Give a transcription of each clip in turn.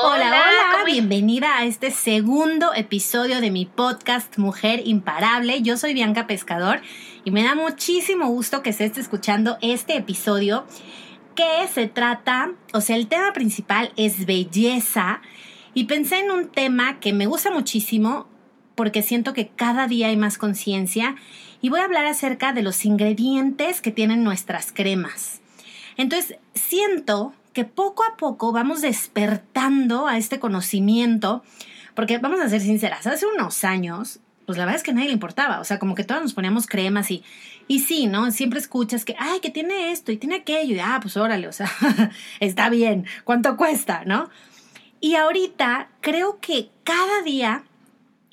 Hola, hola, bienvenida a este segundo episodio de mi podcast Mujer Imparable. Yo soy Bianca Pescador y me da muchísimo gusto que se esté escuchando este episodio que se trata, o sea, el tema principal es belleza y pensé en un tema que me gusta muchísimo porque siento que cada día hay más conciencia y voy a hablar acerca de los ingredientes que tienen nuestras cremas. Entonces, siento que poco a poco vamos despertando a este conocimiento, porque vamos a ser sinceras, hace unos años, pues la verdad es que a nadie le importaba, o sea, como que todos nos poníamos cremas y, y sí, ¿no? Siempre escuchas que, ay, que tiene esto y tiene aquello, y ah, pues órale, o sea, está bien, ¿cuánto cuesta, no? Y ahorita creo que cada día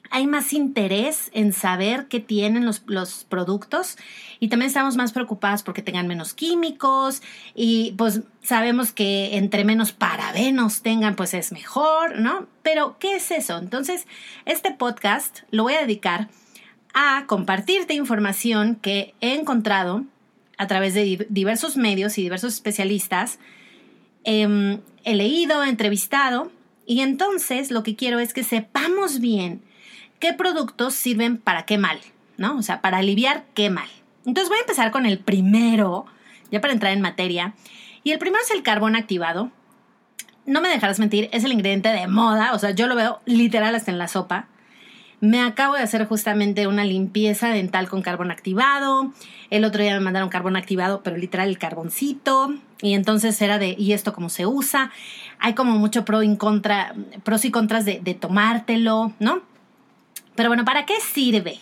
hay más interés en saber qué tienen los, productos y también estamos más preocupados porque tengan menos químicos y pues sabemos que entre menos parabenos tengan pues es mejor, ¿no? Pero ¿qué es eso? Entonces, este podcast lo voy a dedicar a compartirte información que he encontrado a través de diversos medios y diversos especialistas. Em, he leído, he entrevistado y entonces lo que quiero es que sepamos bien qué productos sirven para qué mal, ¿no? O sea, para aliviar qué mal. Entonces voy a empezar con el primero, ya para entrar en materia. Y el primero es el carbón activado. No me dejarás mentir, es el ingrediente de moda, o sea, yo lo veo literal hasta en la sopa. Me acabo de hacer justamente una limpieza dental con carbón activado. El otro día me mandaron carbón activado, pero literal el carboncito. Y entonces era de, ¿y esto cómo se usa? Hay como mucho pro y contra, pros y contras de, de tomártelo, ¿no? Pero bueno, ¿para qué sirve?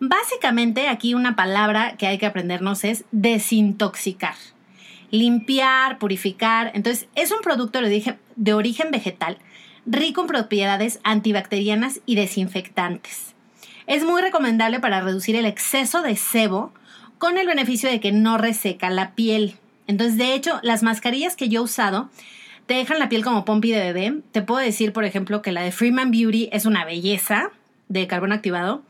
Básicamente aquí una palabra que hay que aprendernos es desintoxicar, limpiar, purificar. Entonces es un producto de origen vegetal rico en propiedades antibacterianas y desinfectantes. Es muy recomendable para reducir el exceso de sebo con el beneficio de que no reseca la piel. Entonces, de hecho, las mascarillas que yo he usado te dejan la piel como pompi de bebé. Te puedo decir, por ejemplo, que la de Freeman Beauty es una belleza de carbón activado.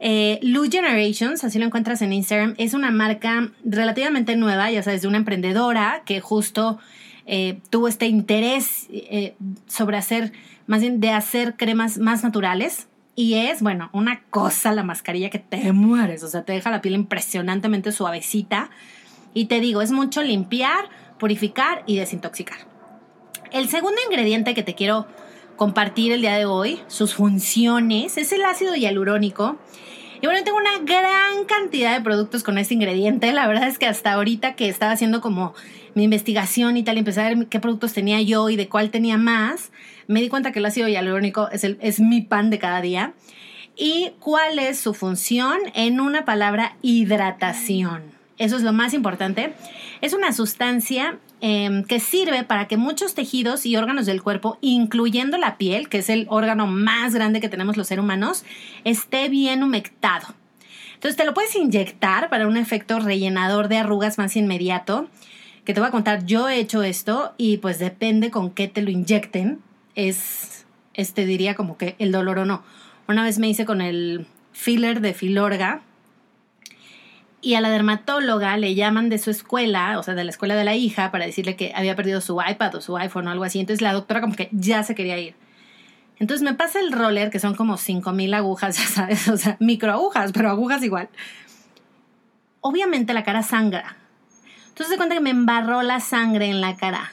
Eh, Lou Generations, así lo encuentras en Instagram, es una marca relativamente nueva, ya sabes, de una emprendedora que justo eh, tuvo este interés eh, sobre hacer, más bien de hacer cremas más naturales. Y es, bueno, una cosa la mascarilla que te mueres, o sea, te deja la piel impresionantemente suavecita. Y te digo, es mucho limpiar, purificar y desintoxicar. El segundo ingrediente que te quiero compartir el día de hoy, sus funciones, es el ácido hialurónico. Y bueno, tengo una gran cantidad de productos con este ingrediente. La verdad es que hasta ahorita que estaba haciendo como mi investigación y tal, y empecé a ver qué productos tenía yo y de cuál tenía más, me di cuenta que el ácido hialurónico es, el, es mi pan de cada día. ¿Y cuál es su función? En una palabra, hidratación. Eso es lo más importante. Es una sustancia Em, que sirve para que muchos tejidos y órganos del cuerpo, incluyendo la piel, que es el órgano más grande que tenemos los seres humanos, esté bien humectado. Entonces te lo puedes inyectar para un efecto rellenador de arrugas más inmediato. Que te voy a contar, yo he hecho esto y pues depende con qué te lo inyecten. Es, este diría como que el dolor o no. Una vez me hice con el filler de Filorga, y a la dermatóloga le llaman de su escuela, o sea, de la escuela de la hija, para decirle que había perdido su iPad o su iPhone o algo así. Entonces la doctora como que ya se quería ir. Entonces me pasa el roller, que son como 5000 agujas, ya sabes, o sea, microagujas, pero agujas igual. Obviamente la cara sangra. Entonces se cuenta que me embarró la sangre en la cara.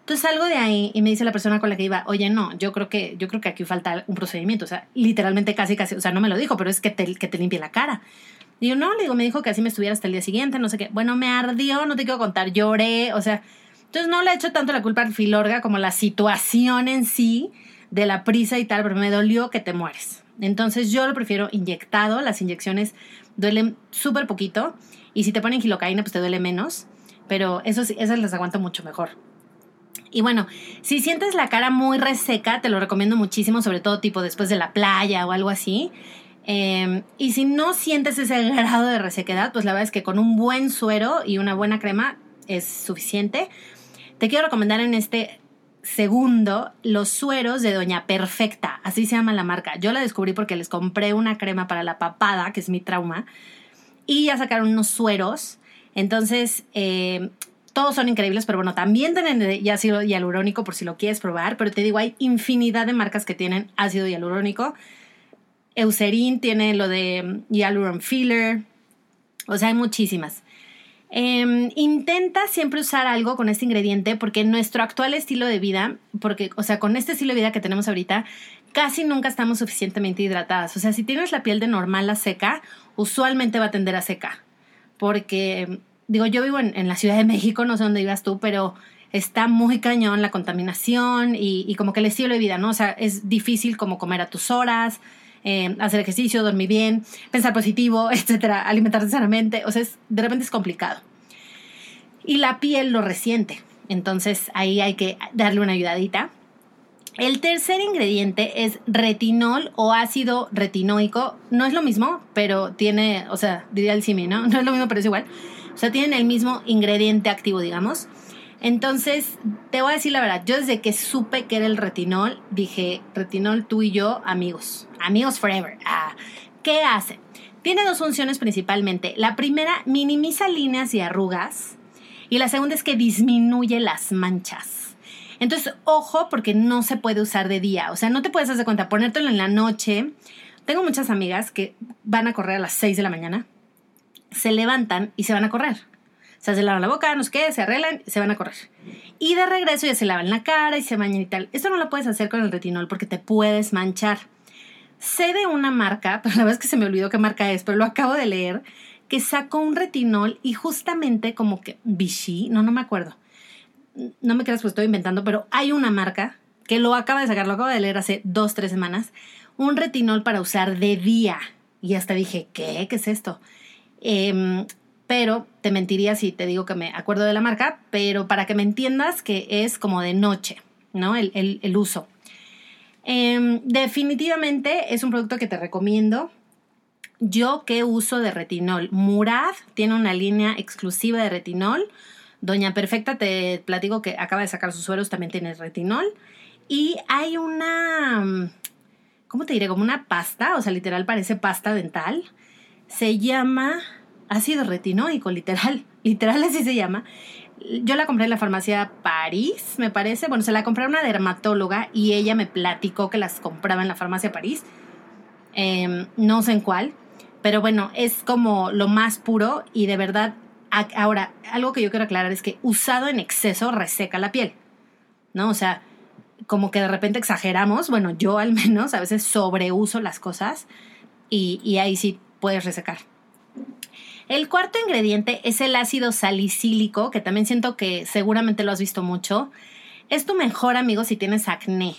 Entonces salgo de ahí y me dice la persona con la que iba, oye, no, yo creo que, yo creo que aquí falta un procedimiento. O sea, literalmente casi, casi, o sea, no me lo dijo, pero es que te, que te limpie la cara. Yo, no, digo, me dijo que así me estuviera hasta el día siguiente, no sé qué. Bueno, me ardió, no te quiero contar, lloré, o sea, entonces no le he hecho tanto la culpa al filorga como la situación en sí de la prisa y tal, pero me dolió que te mueres. Entonces yo lo prefiero inyectado, las inyecciones duelen súper poquito y si te ponen gilocaína pues te duele menos, pero eso, esas las aguanto mucho mejor. Y bueno, si sientes la cara muy reseca, te lo recomiendo muchísimo, sobre todo tipo después de la playa o algo así. Em, y si no sientes ese grado de resequedad, pues la verdad es que con un buen suero y una buena crema es suficiente. Te quiero recomendar en este segundo los sueros de Doña Perfecta, así se llama la marca. Yo la descubrí porque les compré una crema para la papada, que es mi trauma, y ya sacaron unos sueros. Entonces, em, todos son increíbles, pero bueno, también tienen ácido hialurónico por si lo quieres probar, pero te digo, hay infinidad de marcas que tienen ácido hialurónico. Eucerin tiene lo de Hyaluron Filler, o sea, hay muchísimas. Em, intenta siempre usar algo con este ingrediente porque nuestro actual estilo de vida, porque, o sea, con este estilo de vida que tenemos ahorita, casi nunca estamos suficientemente hidratadas. O sea, si tienes la piel de normal a seca, usualmente va a tender a seca. Porque digo, yo vivo en, la Ciudad de México, no sé dónde vivas tú, pero está muy cañón la contaminación y, como que el estilo de vida, ¿no? O sea, es difícil como comer a tus horas, eh, hacer ejercicio, dormir bien, pensar positivo, etcétera, alimentarse sanamente, o sea, de repente es complicado. Y la piel lo resiente, entonces ahí hay que darle una ayudadita. El tercer ingrediente es retinol o ácido retinoico. No es lo mismo, pero tiene, o sea, diría el simi, ¿no? No es lo mismo, pero es igual. O sea, tienen el mismo ingrediente activo, digamos. Entonces, te voy a decir la verdad, yo desde que supe que era el retinol, dije, retinol tú y yo, amigos, amigos forever. Ah, ¿Qué hace? Tiene dos funciones principalmente. La primera, minimiza líneas y arrugas. Y la segunda es que disminuye las manchas. Entonces, ojo, porque no se puede usar de día. O sea, no te puedes hacer cuenta, ponértelo en la noche. Tengo muchas amigas que van a correr a las 6 de la mañana se levantan y se van a correr. Sea, se lavan la boca, no sé qué, se arreglan, se van a correr. Y de regreso ya se lavan la cara y se bañan y tal. Esto no lo puedes hacer con el retinol porque te puedes manchar. Sé de una marca, pero la verdad es que se me olvidó qué marca es, pero lo acabo de leer, que sacó un retinol y justamente como que Vichy, no, no me acuerdo. No me creas que estoy inventando, pero hay una marca que lo acaba de sacar, lo acabo de leer hace dos, tres semanas, un retinol para usar de día. Y hasta dije, ¿qué? ¿Qué es esto? Em, pero te mentiría si te digo que me acuerdo de la marca, pero para que me entiendas que es como de noche, ¿no? El, uso. Em, definitivamente es un producto que te recomiendo. Yo que uso de retinol. Murad tiene una línea exclusiva de retinol. Doña Perfecta te platico que acaba de sacar sus suelos, también tiene retinol. Y hay una, ¿cómo te diré? Como una pasta, o sea, literal parece pasta dental se llama ácido retinoico, literal, literal así se llama. Yo la compré en la farmacia París, me parece. Bueno, se la compré a una dermatóloga y ella me platicó que las compraba en la farmacia París. Em, no sé en cuál, pero bueno, es como lo más puro y de verdad, ahora, algo que yo quiero aclarar es que usado en exceso reseca la piel, ¿no? O sea, como que de repente exageramos, bueno, yo al menos a veces sobreuso las cosas y, y ahí sí puedes resecar. El cuarto ingrediente es el ácido salicílico, que también siento que seguramente lo has visto mucho. Es tu mejor amigo si tienes acné,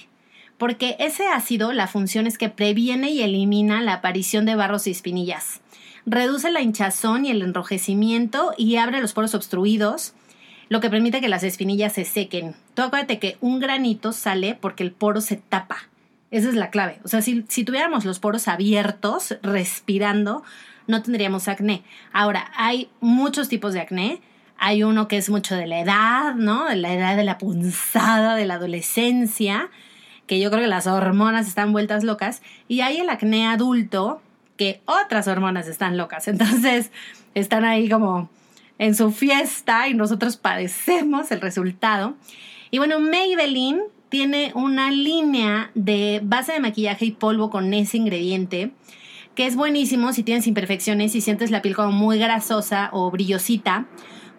porque ese ácido la función es que previene y elimina la aparición de barros y espinillas. Reduce la hinchazón y el enrojecimiento y abre los poros obstruidos, lo que permite que las espinillas se sequen. Tú acuérdate que un granito sale porque el poro se tapa. Esa es la clave. O sea, si, tuviéramos los poros abiertos, respirando, no tendríamos acné. Ahora, hay muchos tipos de acné. Hay uno que es mucho de la edad, ¿no? De la edad de la punzada, de la adolescencia, que yo creo que las hormonas están vueltas locas. Y hay el acné adulto, que otras hormonas están locas. Entonces, están ahí como en su fiesta y nosotros padecemos el resultado. Y bueno, Maybelline tiene una línea de base de maquillaje y polvo con ese ingrediente que es buenísimo si tienes imperfecciones y sientes la piel como muy grasosa o brillosita,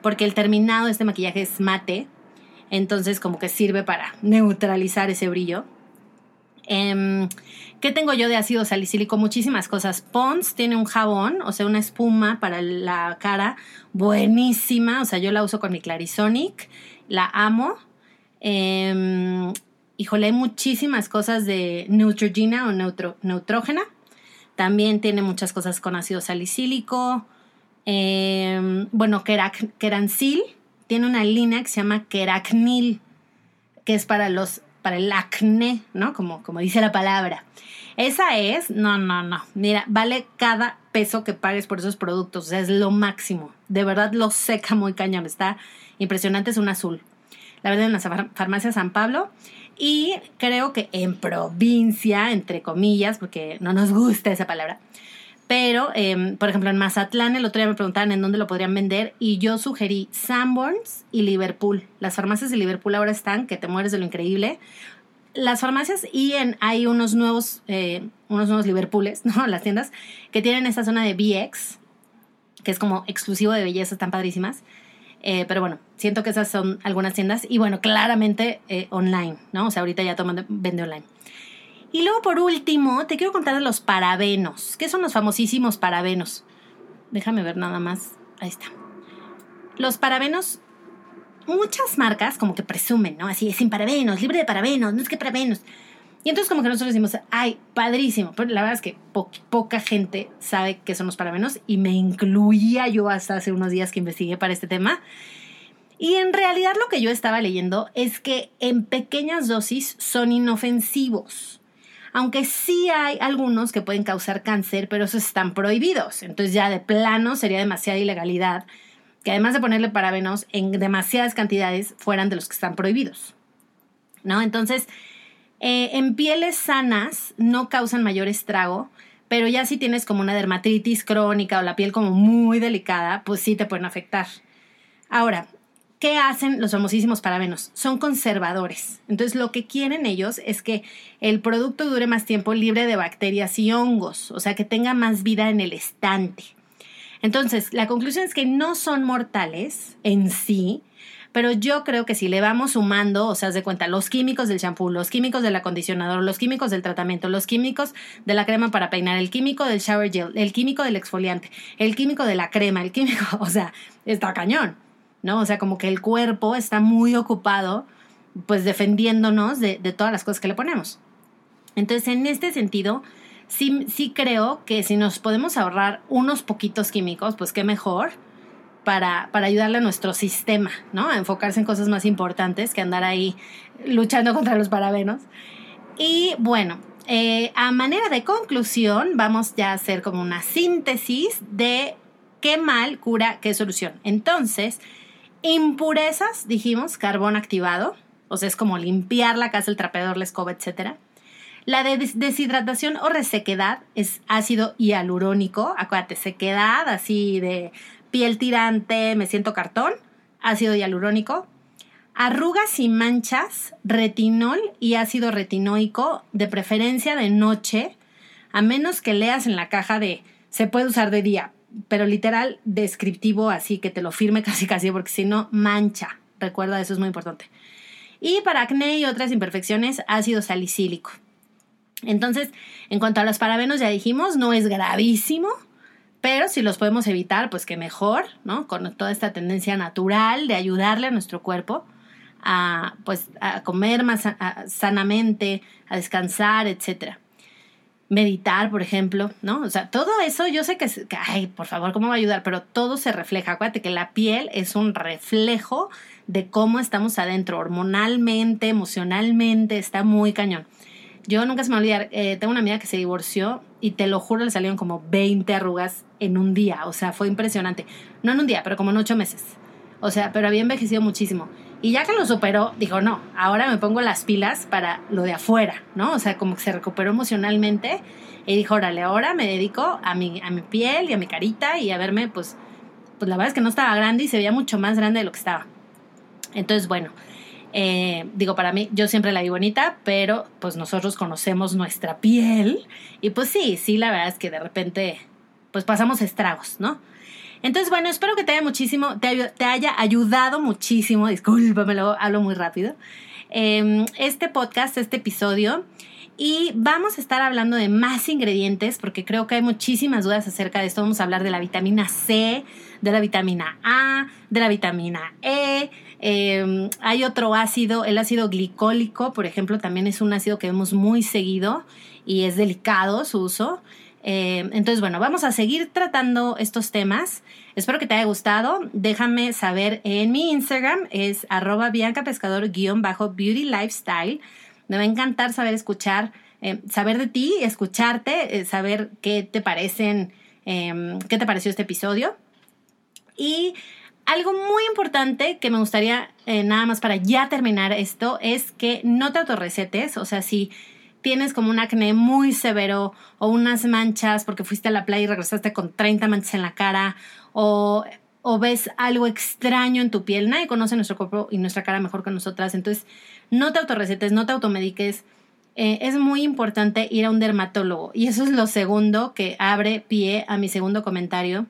porque el terminado de este maquillaje es mate. Entonces como que sirve para neutralizar ese brillo. Em, ¿Qué tengo yo de ácido salicílico? Muchísimas cosas. Pons tiene un jabón, o sea, una espuma para la cara buenísima. O sea, yo la uso con mi Clarisonic. La amo. Eh, híjole, hay muchísimas cosas de Neutrogena o Neutrógena. También tiene muchas cosas con ácido salicílico. Eh, bueno, Kerancil tiene una línea que se llama Keracnil, que es para los para el acné, ¿no? Como, como dice la palabra. Esa es, no, no, no. Mira, vale cada peso que pagues por esos productos. O sea, es lo máximo. De verdad lo seca muy cañón. Está impresionante, es un azul. La verdad en la farmacia San Pablo. Y creo que en provincia, entre comillas, porque no nos gusta esa palabra, pero, em, por ejemplo, en Mazatlán el otro día me preguntaban en dónde lo podrían vender y yo sugerí Sanborns y Liverpool. Las farmacias de Liverpool ahora están, que te mueres de lo increíble. Las farmacias y en, hay unos nuevos, eh, unos nuevos Liverpooles, ¿no? Las tiendas que tienen esta zona de BX, que es como exclusivo de belleza, están padrísimas. Eh, pero bueno, siento que esas son algunas tiendas y bueno, claramente eh, online, ¿no? O sea, ahorita ya toman, vende online. Y luego por último, te quiero contar de los parabenos. ¿Qué son los famosísimos parabenos? Déjame ver nada más. Ahí está. Los parabenos, muchas marcas como que presumen, ¿no? Así, sin parabenos, libre de parabenos, no es que parabenos. Y entonces como que nosotros decimos, ay, padrísimo. Pero la verdad es que poca gente sabe qué son los parabenos y me incluía yo hasta hace unos días que investigué para este tema. Y en realidad lo que yo estaba leyendo es que en pequeñas dosis son inofensivos aunque sí hay algunos que pueden causar cáncer, pero esos están prohibidos. Entonces ya de plano sería demasiada ilegalidad que además de ponerle parabenos en demasiadas cantidades fueran de los que están prohibidos. ¿No? Entonces, eh, en pieles sanas no causan mayor estrago, pero ya si tienes como una dermatitis crónica o la piel como muy delicada, pues sí te pueden afectar. Ahora, ¿Qué hacen los famosísimos parabenos? Son conservadores. Entonces lo que quieren ellos es que el producto dure más tiempo libre de bacterias y hongos, o sea, que tenga más vida en el estante. Entonces, la conclusión es que no son mortales en sí, pero yo creo que si le vamos sumando, o sea, de cuenta, los químicos del shampoo, los químicos del acondicionador, los químicos del tratamiento, los químicos de la crema para peinar, el químico del shower gel, el químico del exfoliante, el químico de la crema, el químico, o sea, está cañón. ¿no? O sea, como que el cuerpo está muy ocupado, pues defendiéndonos de, todas las cosas que le ponemos. Entonces, en este sentido, sí, sí creo que si nos podemos ahorrar unos poquitos químicos, pues qué mejor para, para ayudarle a nuestro sistema, ¿no? A enfocarse en cosas más importantes que andar ahí luchando contra los parabenos. Y bueno, eh, a manera de conclusión, vamos ya a hacer como una síntesis de qué mal cura, qué solución. Entonces, Impurezas, dijimos, carbón activado, o sea, es como limpiar la casa, el trapeador, la escoba, etc. La de deshidratación o resequedad es ácido hialurónico, acuérdate, sequedad así de piel tirante, me siento cartón, ácido hialurónico. Arrugas y manchas, retinol y ácido retinoico, de preferencia de noche, a menos que leas en la caja de se puede usar de día, pero literal descriptivo, así que te lo firme casi casi, porque si no, mancha. Recuerda, eso es muy importante. Y para acné y otras imperfecciones, ácido salicílico. Entonces, en cuanto a los parabenos, ya dijimos, no es gravísimo, pero si los podemos evitar, pues que mejor, ¿no? Con toda esta tendencia natural de ayudarle a nuestro cuerpo a, pues, a comer más sanamente, a descansar, etcétera meditar, por ejemplo, ¿no? O sea, todo eso yo sé que, ay, por favor, ¿cómo va a ayudar? Pero todo se refleja. Acuérdate que la piel es un reflejo de cómo estamos adentro, hormonalmente, emocionalmente, está muy cañón. Yo nunca se me olvidar, eh, tengo una amiga que se divorció y te lo juro, le salieron como 20 arrugas en un día. O sea, fue impresionante. No en un día, pero como en ocho meses. O sea, pero había envejecido muchísimo. Y ya que lo superó, dijo, no, ahora me pongo las pilas para lo de afuera, ¿no? O sea, como que se recuperó emocionalmente y dijo, órale, ahora me dedico a mi, a mi piel y a mi carita y a verme, pues, pues la verdad es que no estaba grande y se veía mucho más grande de lo que estaba. Entonces, bueno, eh, digo, para mí, yo siempre la vi bonita, pero pues nosotros conocemos nuestra piel y pues sí, sí, la verdad es que de repente, pues pasamos estragos, ¿no? Entonces, bueno, espero que te haya muchísimo, te, haya ayudado muchísimo, discúlpame, lo hablo muy rápido, em, este podcast, este episodio. Y vamos a estar hablando de más ingredientes porque creo que hay muchísimas dudas acerca de esto. Vamos a hablar de la vitamina C, de la vitamina A, de la vitamina E. Em, hay otro ácido, el ácido glicólico, por ejemplo, también es un ácido que vemos muy seguido y es delicado su uso. Eh, entonces, bueno, vamos a seguir tratando estos temas. Espero que te haya gustado. Déjame saber en mi Instagram, es arroba biancapescador-beauty lifestyle. Me va a encantar saber escuchar, eh, saber de ti, escucharte, eh, saber qué te parecen, em, qué te pareció este episodio. Y algo muy importante que me gustaría, nada más para ya terminar esto, es que no te autorrecetes. O sea, si tienes como un acné muy severo o unas manchas porque fuiste a la playa y regresaste con 30 manchas en la cara o, o ves algo extraño en tu piel, nadie conoce nuestro cuerpo y nuestra cara mejor que nosotras, entonces no te autorrecetes, no te automediques. Eh, es muy importante ir a un dermatólogo y eso es lo segundo que abre pie a mi segundo comentario.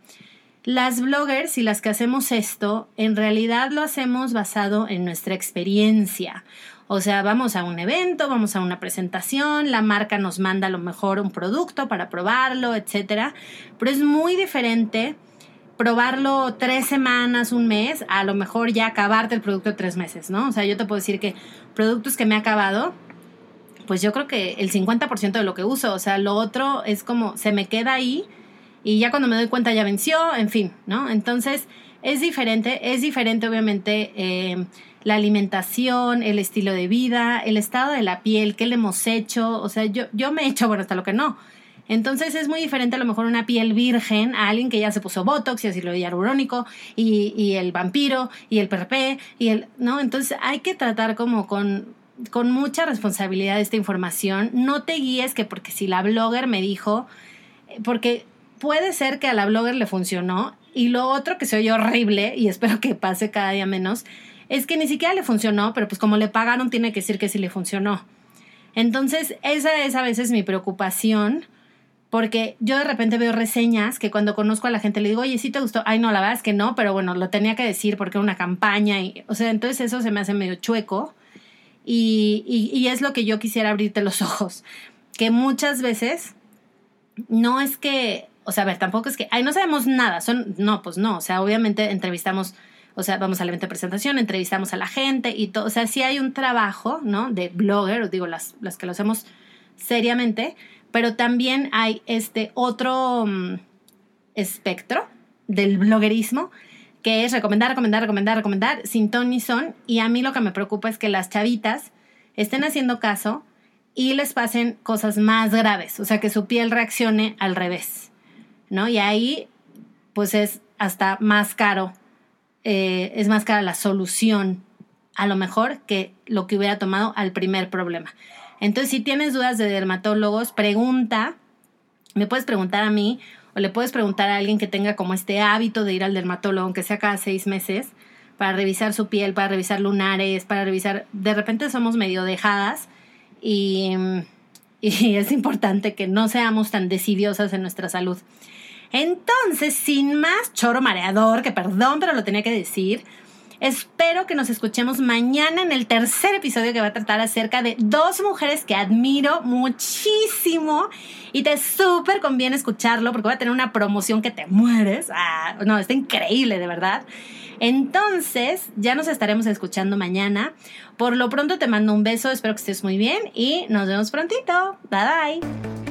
Las bloggers y las que hacemos esto, en realidad lo hacemos basado en nuestra experiencia. O sea, vamos a un evento, vamos a una presentación, la marca nos manda a lo mejor un producto para probarlo, etcétera. Pero es muy diferente probarlo tres semanas, un mes, a lo mejor ya acabarte el producto tres meses, ¿no? O sea, yo te puedo decir que productos que me ha acabado, pues yo creo que el 50% de lo que uso, o sea, lo otro es como se me queda ahí y ya cuando me doy cuenta ya venció, en fin, ¿no? Entonces es diferente, es diferente obviamente. Eh, la alimentación, el estilo de vida, el estado de la piel, qué le hemos hecho. O sea, yo, yo me he hecho, bueno, hasta lo que no. Entonces es muy diferente a lo mejor una piel virgen a alguien que ya se puso Botox y ácido hialurónico y, y el vampiro y el PRP y el, ¿no? Entonces hay que tratar como con, con mucha responsabilidad esta información. No te guíes que porque si la blogger me dijo, porque puede ser que a la blogger le funcionó y lo otro que se oye horrible y espero que pase cada día menos es que ni siquiera le funcionó, pero pues como le pagaron tiene que decir que sí le funcionó. Entonces, esa es a veces mi preocupación, porque yo de repente veo reseñas que cuando conozco a la gente le digo, oye, ¿sí te gustó? Ay, no, la verdad es que no, pero bueno, lo tenía que decir porque era una campaña y, o sea, entonces eso se me hace medio chueco y, y, y es lo que yo quisiera abrirte los ojos, que muchas veces no es que, o sea, a ver, tampoco es que, ay, no sabemos nada, son, no, pues no, o sea, obviamente entrevistamos o sea, vamos al evento de presentación, entrevistamos a la gente y todo. O sea, sí hay un trabajo, ¿no? De blogger, digo, las, las que lo hacemos seriamente, pero también hay este otro mm, espectro del bloguerismo que es recomendar, recomendar, recomendar, recomendar, sin ton ni son. Y a mí lo que me preocupa es que las chavitas estén haciendo caso y les pasen cosas más graves, o sea, que su piel reaccione al revés, ¿no? Y ahí, pues es hasta más caro eh, es más cara la solución a lo mejor que lo que hubiera tomado al primer problema. Entonces, si tienes dudas de dermatólogos, pregunta, me puedes preguntar a mí o le puedes preguntar a alguien que tenga como este hábito de ir al dermatólogo, aunque sea cada seis meses, para revisar su piel, para revisar lunares, para revisar, de repente somos medio dejadas y, y es importante que no seamos tan decidiosas en nuestra salud. Entonces, sin más choro mareador, que perdón, pero lo tenía que decir, espero que nos escuchemos mañana en el tercer episodio que va a tratar acerca de dos mujeres que admiro muchísimo y te súper conviene escucharlo porque va a tener una promoción que te mueres. Ah, no, está increíble, de verdad. Entonces, ya nos estaremos escuchando mañana. Por lo pronto te mando un beso, espero que estés muy bien y nos vemos prontito. Bye bye.